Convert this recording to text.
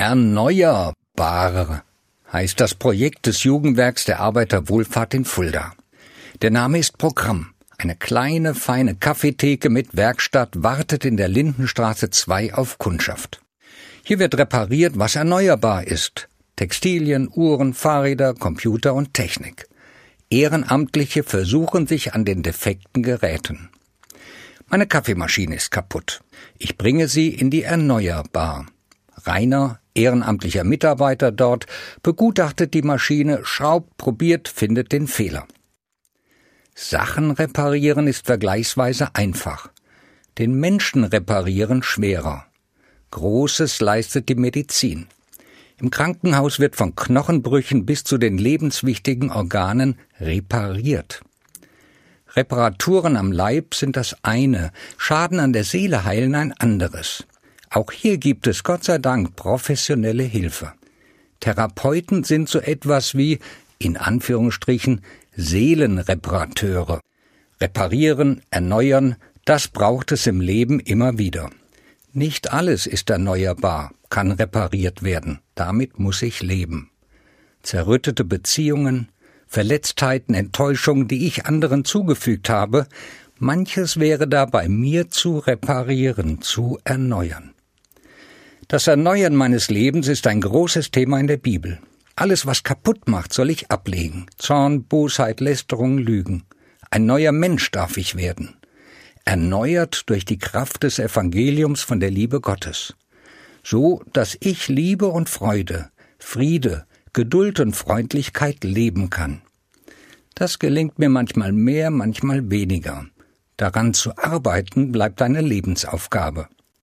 Erneuerbar heißt das Projekt des Jugendwerks der Arbeiterwohlfahrt in Fulda. Der Name ist Programm. Eine kleine, feine Kaffeetheke mit Werkstatt wartet in der Lindenstraße 2 auf Kundschaft. Hier wird repariert, was erneuerbar ist. Textilien, Uhren, Fahrräder, Computer und Technik. Ehrenamtliche versuchen sich an den defekten Geräten. Meine Kaffeemaschine ist kaputt. Ich bringe sie in die Erneuerbar. Rainer, ehrenamtlicher Mitarbeiter dort, begutachtet die Maschine, schraubt, probiert, findet den Fehler. Sachen reparieren ist vergleichsweise einfach. Den Menschen reparieren schwerer. Großes leistet die Medizin. Im Krankenhaus wird von Knochenbrüchen bis zu den lebenswichtigen Organen repariert. Reparaturen am Leib sind das eine, Schaden an der Seele heilen ein anderes. Auch hier gibt es Gott sei Dank professionelle Hilfe. Therapeuten sind so etwas wie, in Anführungsstrichen, Seelenreparateure. Reparieren, erneuern, das braucht es im Leben immer wieder. Nicht alles ist erneuerbar, kann repariert werden. Damit muss ich leben. Zerrüttete Beziehungen, Verletztheiten, Enttäuschungen, die ich anderen zugefügt habe, manches wäre da bei mir zu reparieren, zu erneuern. Das Erneuern meines Lebens ist ein großes Thema in der Bibel. Alles, was kaputt macht, soll ich ablegen. Zorn, Bosheit, Lästerung, Lügen. Ein neuer Mensch darf ich werden. Erneuert durch die Kraft des Evangeliums von der Liebe Gottes. So, dass ich Liebe und Freude, Friede, Geduld und Freundlichkeit leben kann. Das gelingt mir manchmal mehr, manchmal weniger. Daran zu arbeiten bleibt eine Lebensaufgabe.